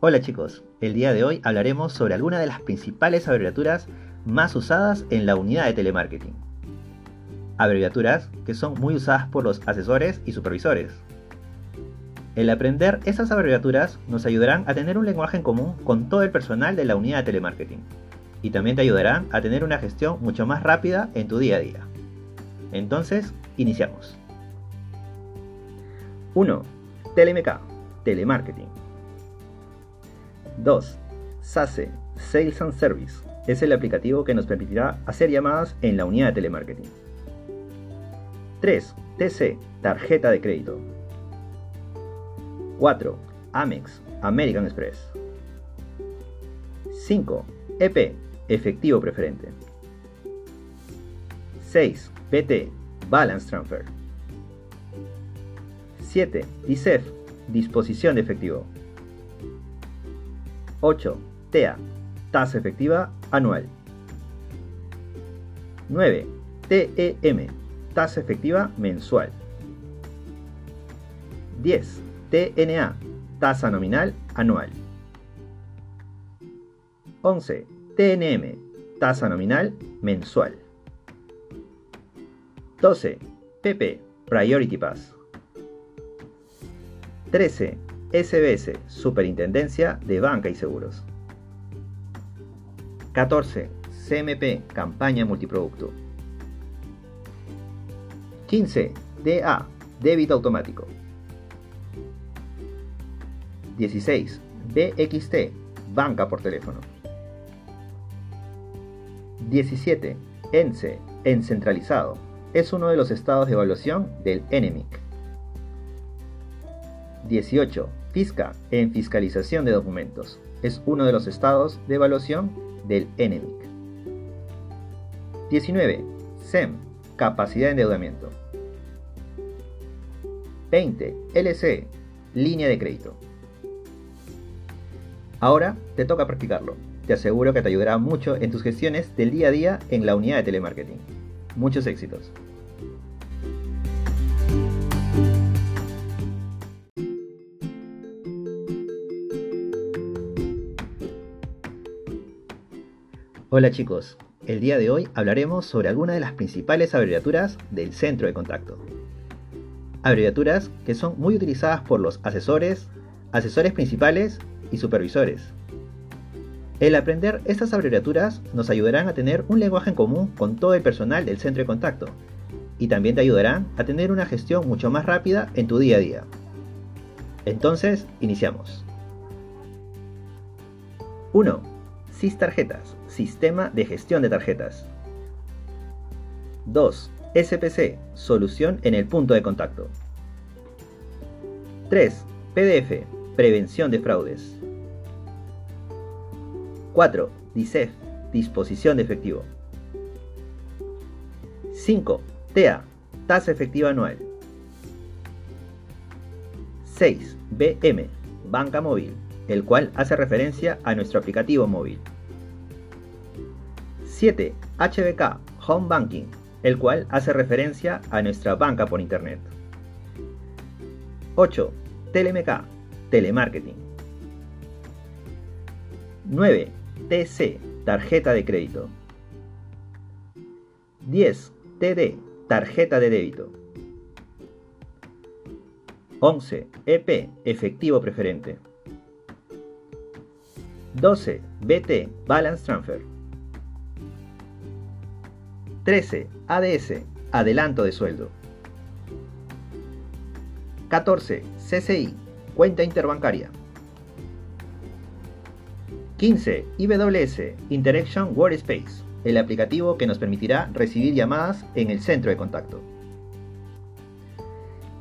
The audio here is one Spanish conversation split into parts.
Hola chicos, el día de hoy hablaremos sobre algunas de las principales abreviaturas más usadas en la unidad de telemarketing. Abreviaturas que son muy usadas por los asesores y supervisores. El aprender esas abreviaturas nos ayudarán a tener un lenguaje en común con todo el personal de la unidad de telemarketing y también te ayudarán a tener una gestión mucho más rápida en tu día a día. Entonces, iniciamos. 1. TLMK, telemarketing. 2. SASE, Sales and Service, es el aplicativo que nos permitirá hacer llamadas en la unidad de telemarketing. 3. TC, tarjeta de crédito. 4. Amex, American Express. 5. EP, efectivo preferente. 6. BT, Balance Transfer. 7. DICEF, disposición de efectivo. 8. TEA, tasa efectiva anual. 9. TEM, tasa efectiva mensual. 10. TNA, tasa nominal anual. 11. TNM, tasa nominal mensual. 12. PP, Priority Pass. 13. SBS, Superintendencia de Banca y Seguros. 14. CMP, Campaña Multiproducto. 15. DA, Débito Automático. 16. BXT, Banca por teléfono. 17. ENCE, en centralizado. Es uno de los estados de evaluación del ENEMIC. 18. FISCA, en fiscalización de documentos. Es uno de los estados de evaluación del ENEMIC. 19. SEM, capacidad de endeudamiento. 20. LC, línea de crédito. Ahora te toca practicarlo. Te aseguro que te ayudará mucho en tus gestiones del día a día en la unidad de telemarketing. Muchos éxitos. Hola chicos, el día de hoy hablaremos sobre algunas de las principales abreviaturas del centro de contacto. Abreviaturas que son muy utilizadas por los asesores, asesores principales y supervisores. El aprender estas abreviaturas nos ayudarán a tener un lenguaje en común con todo el personal del centro de contacto y también te ayudarán a tener una gestión mucho más rápida en tu día a día. Entonces, iniciamos. 1 SIS Tarjetas, Sistema de Gestión de Tarjetas. 2. SPC, Solución en el punto de contacto. 3. PDF, Prevención de fraudes. 4. DICEF, Disposición de efectivo. 5. TEA, Tasa efectiva anual. 6. BM, Banca móvil el cual hace referencia a nuestro aplicativo móvil. 7. HBK Home Banking, el cual hace referencia a nuestra banca por Internet. 8. TLMK, Telemarketing. 9. TC, Tarjeta de Crédito. 10. TD, Tarjeta de Débito. 11. EP, Efectivo Preferente. 12. BT, Balance Transfer. 13. ADS, adelanto de sueldo. 14. CCI, cuenta interbancaria. 15. IWS, Interaction Workspace, el aplicativo que nos permitirá recibir llamadas en el centro de contacto.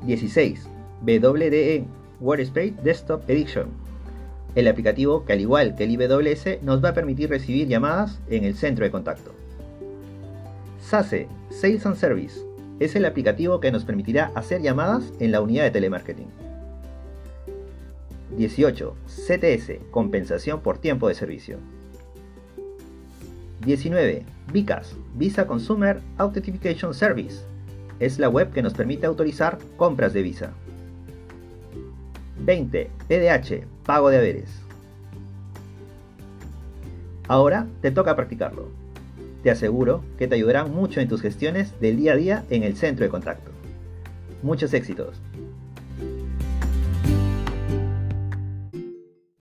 16. WDE, Workspace Desktop Edition, el aplicativo que al igual que el IWS nos va a permitir recibir llamadas en el centro de contacto. SASE, Sales and Service, es el aplicativo que nos permitirá hacer llamadas en la unidad de telemarketing. 18. CTS, compensación por tiempo de servicio. 19. VICAS, Visa Consumer Authentication Service, es la web que nos permite autorizar compras de Visa. 20. PDH, pago de haberes. Ahora te toca practicarlo. Te aseguro que te ayudarán mucho en tus gestiones del día a día en el centro de contacto. Muchos éxitos.